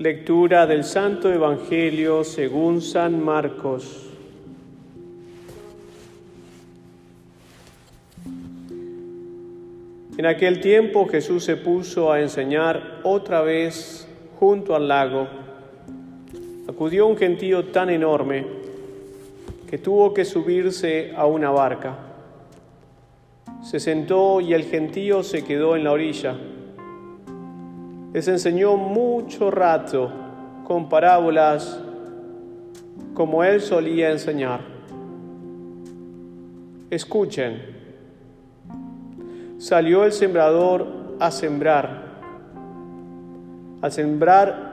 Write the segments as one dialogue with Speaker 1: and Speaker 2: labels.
Speaker 1: Lectura del Santo Evangelio según San Marcos. En aquel tiempo Jesús se puso a enseñar otra vez junto al lago. Acudió un gentío tan enorme que tuvo que subirse a una barca. Se sentó y el gentío se quedó en la orilla les enseñó mucho rato con parábolas como él solía enseñar. Escuchen, salió el sembrador a sembrar. Al sembrar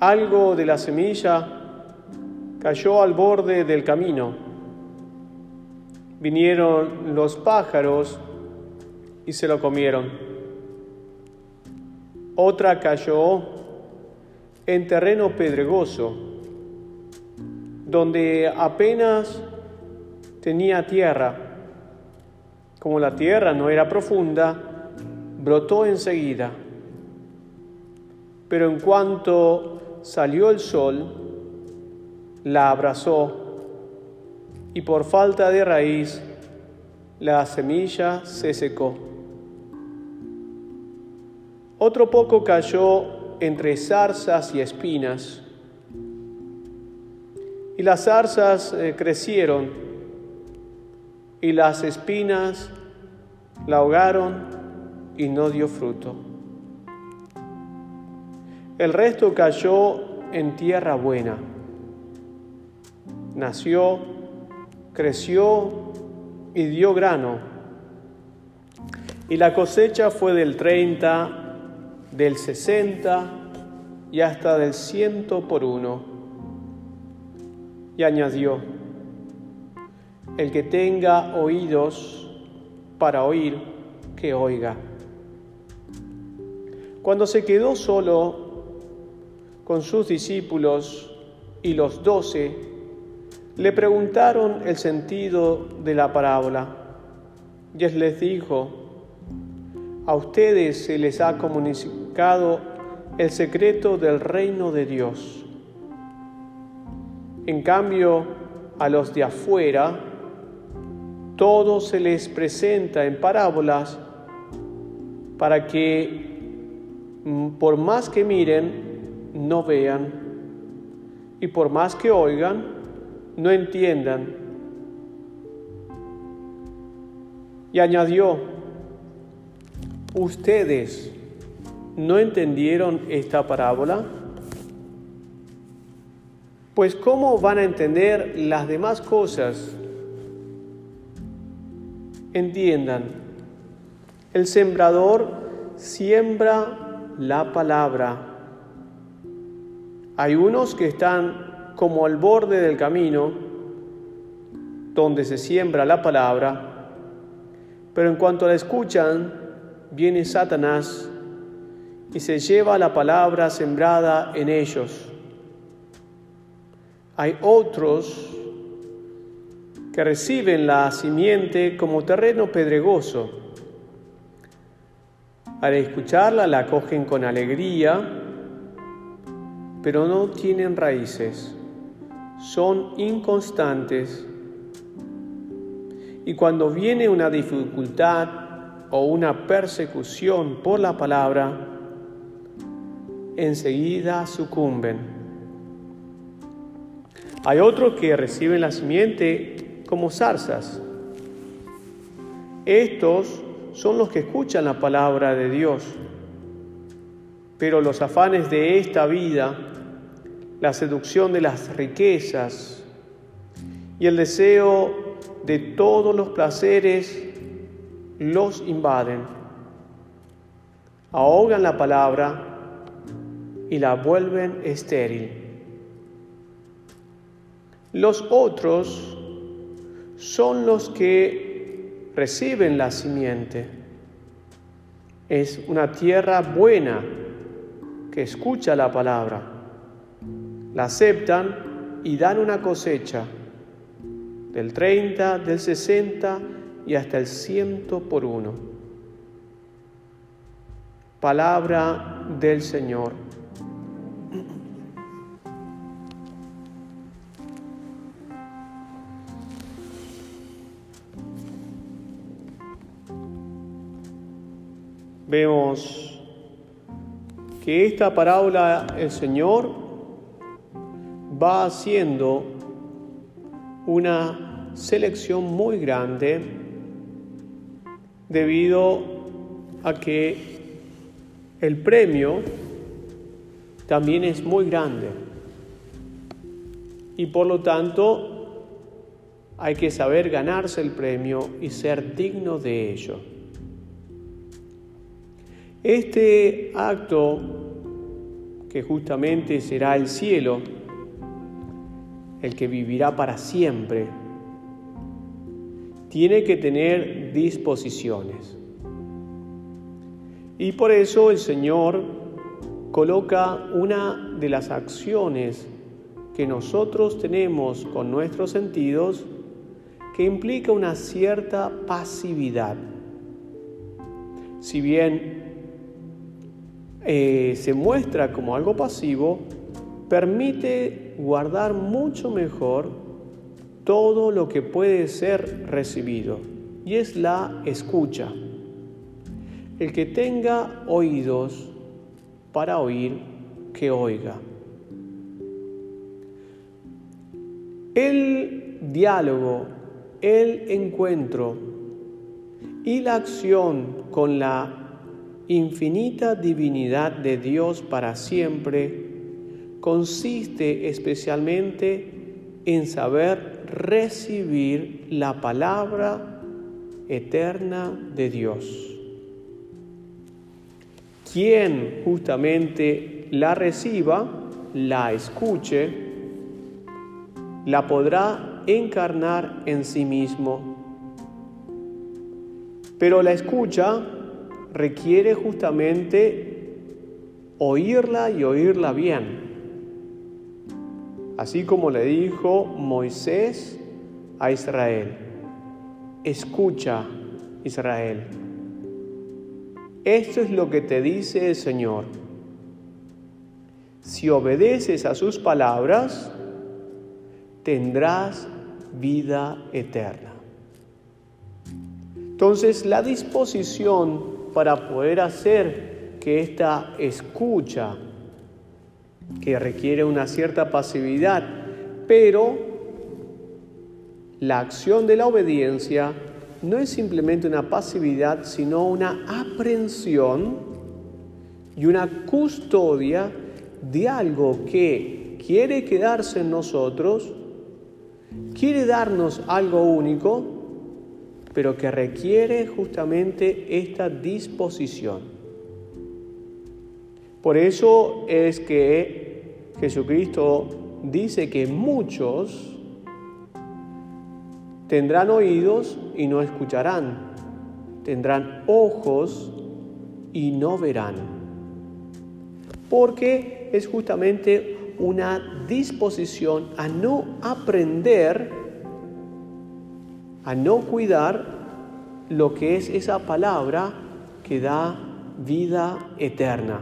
Speaker 1: algo de la semilla, cayó al borde del camino. Vinieron los pájaros y se lo comieron otra cayó en terreno pedregoso, donde apenas tenía tierra. Como la tierra no era profunda, brotó enseguida. Pero en cuanto salió el sol, la abrazó y por falta de raíz, la semilla se secó. Otro poco cayó entre zarzas y espinas. Y las zarzas eh, crecieron y las espinas la ahogaron y no dio fruto. El resto cayó en tierra buena. Nació, creció y dio grano. Y la cosecha fue del treinta del 60 y hasta del ciento por uno. Y añadió, el que tenga oídos para oír, que oiga. Cuando se quedó solo con sus discípulos y los doce, le preguntaron el sentido de la parábola. Y él les dijo, a ustedes se les ha comunicado el secreto del reino de Dios. En cambio, a los de afuera, todo se les presenta en parábolas para que mm, por más que miren, no vean, y por más que oigan, no entiendan. Y añadió, ¿Ustedes no entendieron esta parábola? Pues ¿cómo van a entender las demás cosas? Entiendan, el sembrador siembra la palabra. Hay unos que están como al borde del camino donde se siembra la palabra, pero en cuanto la escuchan, viene Satanás y se lleva la palabra sembrada en ellos. Hay otros que reciben la simiente como terreno pedregoso. Al escucharla la cogen con alegría, pero no tienen raíces, son inconstantes. Y cuando viene una dificultad, o una persecución por la palabra, enseguida sucumben. Hay otros que reciben la simiente como zarzas. Estos son los que escuchan la palabra de Dios, pero los afanes de esta vida, la seducción de las riquezas y el deseo de todos los placeres los invaden, ahogan la palabra y la vuelven estéril. Los otros son los que reciben la simiente. Es una tierra buena que escucha la palabra, la aceptan y dan una cosecha del 30, del 60 y hasta el ciento por uno. Palabra del Señor. Vemos que esta parábola el Señor va haciendo una selección muy grande debido a que el premio también es muy grande y por lo tanto hay que saber ganarse el premio y ser digno de ello. Este acto, que justamente será el cielo, el que vivirá para siempre, tiene que tener disposiciones. Y por eso el Señor coloca una de las acciones que nosotros tenemos con nuestros sentidos que implica una cierta pasividad. Si bien eh, se muestra como algo pasivo, permite guardar mucho mejor todo lo que puede ser recibido y es la escucha. El que tenga oídos para oír, que oiga. El diálogo, el encuentro y la acción con la infinita divinidad de Dios para siempre consiste especialmente en saber recibir la palabra eterna de Dios. Quien justamente la reciba, la escuche, la podrá encarnar en sí mismo. Pero la escucha requiere justamente oírla y oírla bien. Así como le dijo Moisés a Israel, escucha Israel esto es lo que te dice el Señor. Si obedeces a sus palabras, tendrás vida eterna. Entonces, la disposición para poder hacer que esta escucha, que requiere una cierta pasividad, pero la acción de la obediencia no es simplemente una pasividad, sino una aprensión y una custodia de algo que quiere quedarse en nosotros, quiere darnos algo único, pero que requiere justamente esta disposición. Por eso es que Jesucristo dice que muchos Tendrán oídos y no escucharán. Tendrán ojos y no verán. Porque es justamente una disposición a no aprender, a no cuidar lo que es esa palabra que da vida eterna.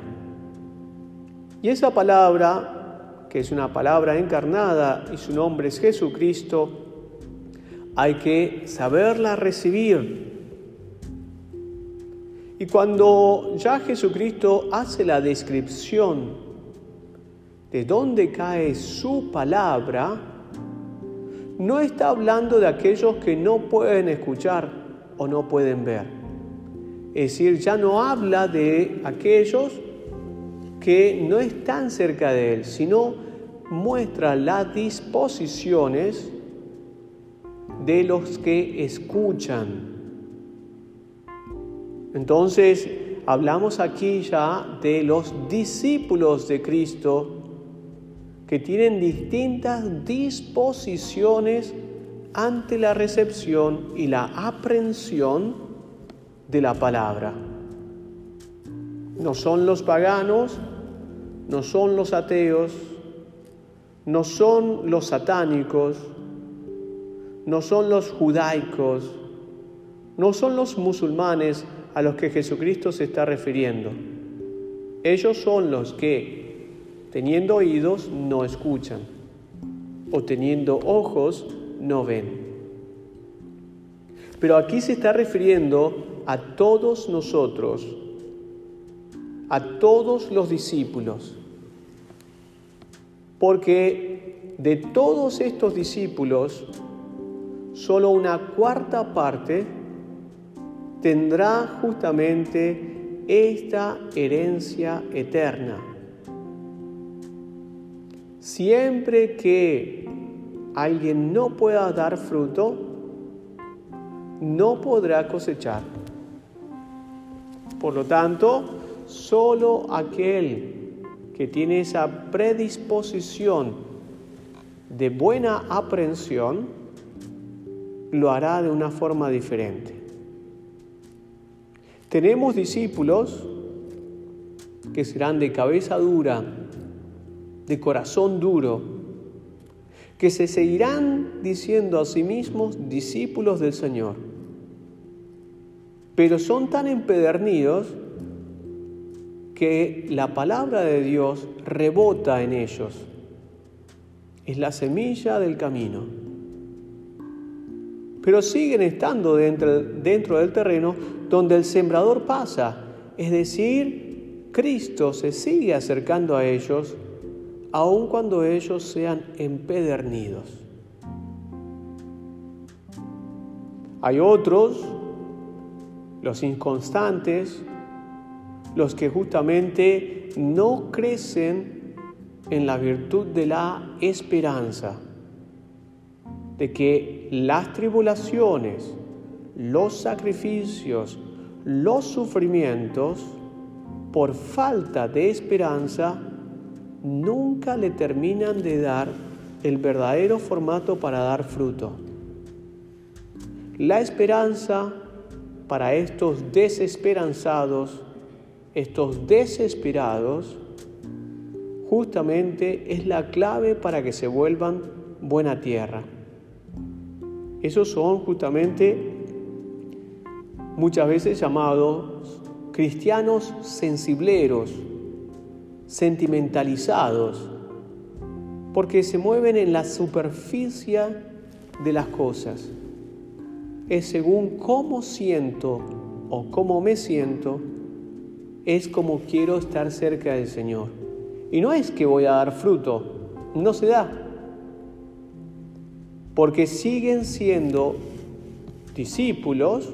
Speaker 1: Y esa palabra, que es una palabra encarnada y su nombre es Jesucristo, hay que saberla recibir. Y cuando ya Jesucristo hace la descripción de dónde cae su palabra, no está hablando de aquellos que no pueden escuchar o no pueden ver. Es decir, ya no habla de aquellos que no están cerca de Él, sino muestra las disposiciones de los que escuchan. Entonces, hablamos aquí ya de los discípulos de Cristo que tienen distintas disposiciones ante la recepción y la aprensión de la palabra. No son los paganos, no son los ateos, no son los satánicos, no son los judaicos, no son los musulmanes a los que Jesucristo se está refiriendo. Ellos son los que, teniendo oídos, no escuchan, o teniendo ojos, no ven. Pero aquí se está refiriendo a todos nosotros a todos los discípulos, porque de todos estos discípulos, solo una cuarta parte tendrá justamente esta herencia eterna. Siempre que alguien no pueda dar fruto, no podrá cosechar. Por lo tanto, solo aquel que tiene esa predisposición de buena aprehensión lo hará de una forma diferente. Tenemos discípulos que serán de cabeza dura, de corazón duro, que se seguirán diciendo a sí mismos discípulos del Señor, pero son tan empedernidos que la palabra de Dios rebota en ellos. Es la semilla del camino. Pero siguen estando dentro, dentro del terreno donde el sembrador pasa. Es decir, Cristo se sigue acercando a ellos aun cuando ellos sean empedernidos. Hay otros, los inconstantes, los que justamente no crecen en la virtud de la esperanza, de que las tribulaciones, los sacrificios, los sufrimientos, por falta de esperanza, nunca le terminan de dar el verdadero formato para dar fruto. La esperanza para estos desesperanzados, estos desesperados, justamente es la clave para que se vuelvan buena tierra. Esos son justamente muchas veces llamados cristianos sensibleros, sentimentalizados, porque se mueven en la superficie de las cosas. Es según cómo siento o cómo me siento, es como quiero estar cerca del Señor. Y no es que voy a dar fruto, no se da, porque siguen siendo discípulos,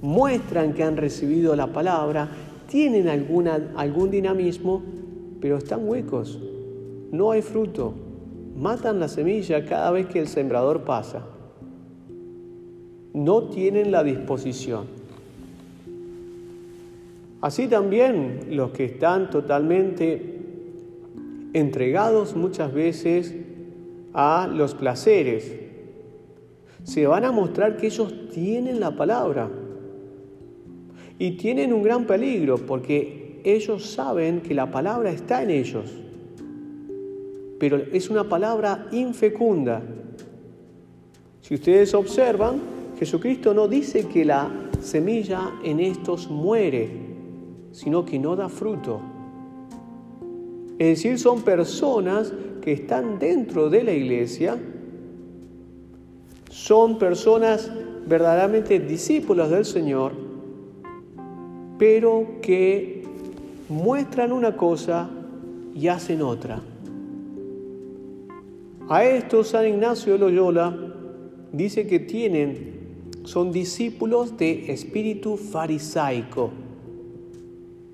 Speaker 1: muestran que han recibido la palabra, tienen alguna, algún dinamismo, pero están huecos, no hay fruto, matan la semilla cada vez que el sembrador pasa, no tienen la disposición. Así también los que están totalmente entregados muchas veces a los placeres, se van a mostrar que ellos tienen la palabra y tienen un gran peligro porque ellos saben que la palabra está en ellos, pero es una palabra infecunda. Si ustedes observan, Jesucristo no dice que la semilla en estos muere, sino que no da fruto. Es decir, son personas que están dentro de la iglesia, son personas verdaderamente discípulos del Señor, pero que muestran una cosa y hacen otra. A estos San Ignacio de Loyola dice que tienen, son discípulos de espíritu farisaico,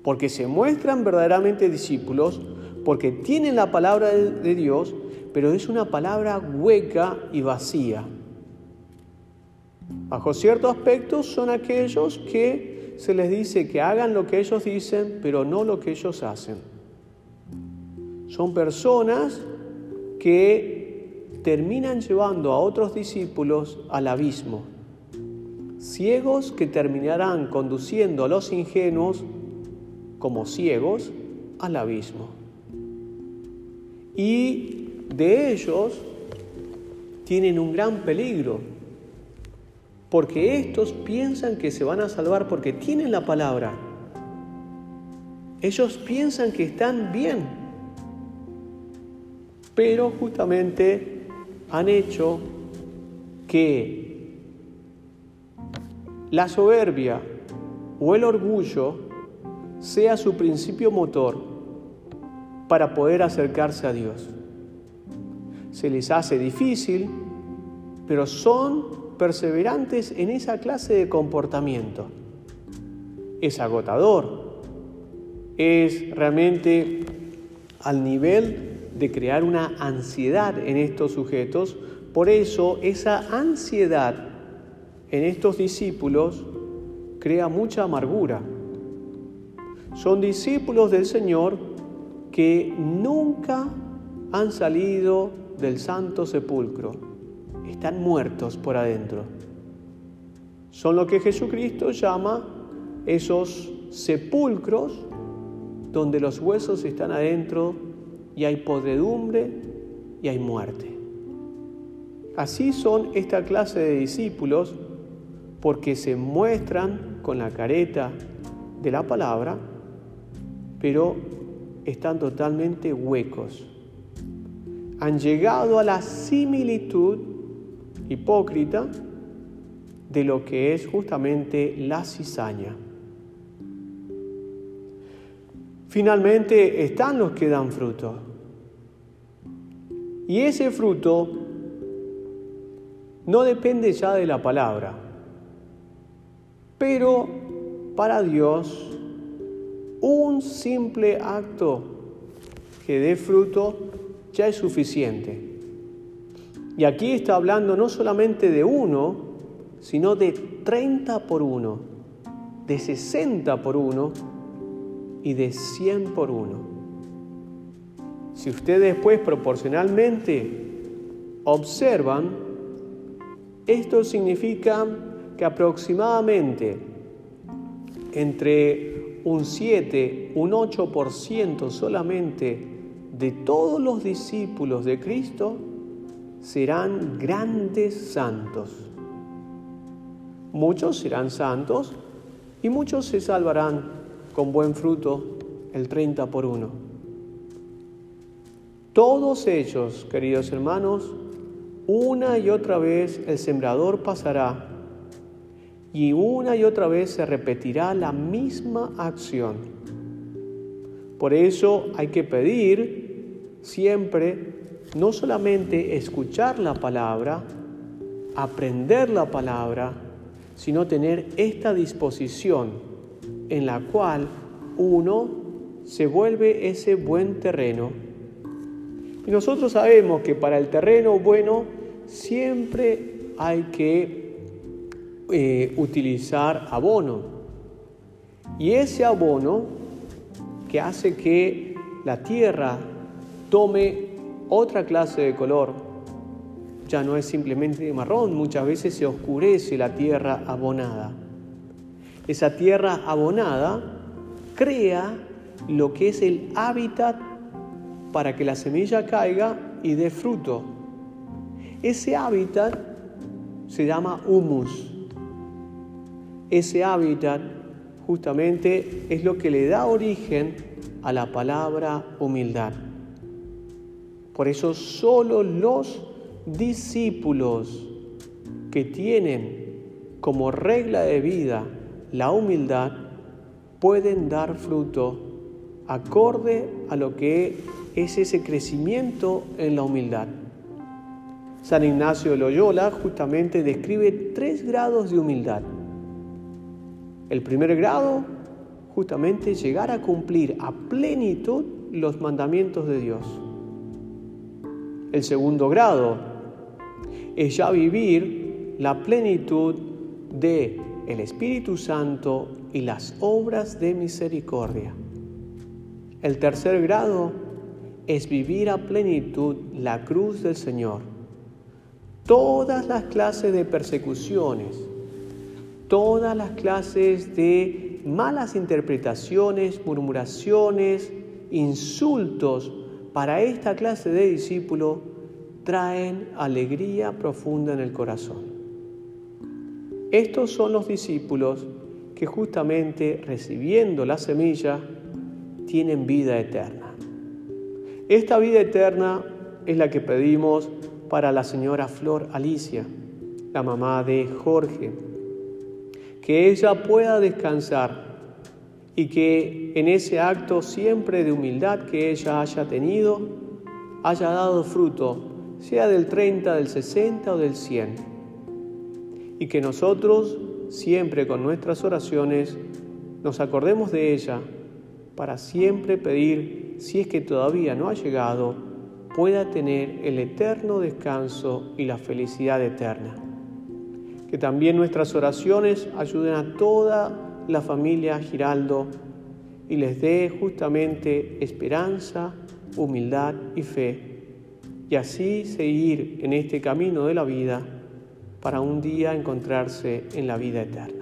Speaker 1: porque se muestran verdaderamente discípulos, porque tienen la palabra de Dios, pero es una palabra hueca y vacía. Bajo cierto aspecto son aquellos que se les dice que hagan lo que ellos dicen, pero no lo que ellos hacen. Son personas que terminan llevando a otros discípulos al abismo. Ciegos que terminarán conduciendo a los ingenuos como ciegos al abismo. Y de ellos tienen un gran peligro, porque estos piensan que se van a salvar porque tienen la palabra. Ellos piensan que están bien, pero justamente han hecho que la soberbia o el orgullo sea su principio motor para poder acercarse a Dios. Se les hace difícil, pero son perseverantes en esa clase de comportamiento. Es agotador, es realmente al nivel de crear una ansiedad en estos sujetos. Por eso esa ansiedad en estos discípulos crea mucha amargura. Son discípulos del Señor que nunca han salido del santo sepulcro. Están muertos por adentro. Son lo que Jesucristo llama esos sepulcros donde los huesos están adentro y hay podredumbre y hay muerte. Así son esta clase de discípulos porque se muestran con la careta de la palabra, pero están totalmente huecos. Han llegado a la similitud hipócrita de lo que es justamente la cizaña. Finalmente están los que dan fruto. Y ese fruto no depende ya de la palabra, pero para Dios un simple acto que dé fruto ya es suficiente. Y aquí está hablando no solamente de uno, sino de 30 por uno, de 60 por uno y de 100 por uno. Si ustedes después proporcionalmente observan, esto significa que aproximadamente entre un 7, un 8% solamente de todos los discípulos de Cristo serán grandes santos. Muchos serán santos y muchos se salvarán con buen fruto el 30 por uno. Todos ellos, queridos hermanos, una y otra vez el sembrador pasará y una y otra vez se repetirá la misma acción. Por eso hay que pedir siempre no solamente escuchar la palabra, aprender la palabra, sino tener esta disposición en la cual uno se vuelve ese buen terreno. Y nosotros sabemos que para el terreno bueno siempre hay que eh, utilizar abono. Y ese abono que hace que la tierra tome otra clase de color, ya no es simplemente marrón, muchas veces se oscurece la tierra abonada esa tierra abonada, crea lo que es el hábitat para que la semilla caiga y dé fruto. Ese hábitat se llama humus. Ese hábitat justamente es lo que le da origen a la palabra humildad. Por eso solo los discípulos que tienen como regla de vida la humildad pueden dar fruto acorde a lo que es ese crecimiento en la humildad. San Ignacio de Loyola justamente describe tres grados de humildad. El primer grado, justamente llegar a cumplir a plenitud los mandamientos de Dios. El segundo grado es ya vivir la plenitud de el Espíritu Santo y las obras de misericordia. El tercer grado es vivir a plenitud la cruz del Señor. Todas las clases de persecuciones, todas las clases de malas interpretaciones, murmuraciones, insultos para esta clase de discípulo traen alegría profunda en el corazón. Estos son los discípulos que justamente recibiendo la semilla tienen vida eterna. Esta vida eterna es la que pedimos para la señora Flor Alicia, la mamá de Jorge, que ella pueda descansar y en ese acto siempre de humildad que ella haya tenido, haya dado fruto, sea del 30, del 60 o del 100. Y que nosotros, siempre con nuestras oraciones, nos acordemos de ella para siempre pedir, si es que todavía no ha llegado, pueda tener el eterno descanso y la felicidad eterna. Que también nuestras oraciones ayuden a toda la familia Giraldo y les dé justamente esperanza, humildad y fe, y así seguir en este camino de la vida para un día encontrarse en la vida eterna.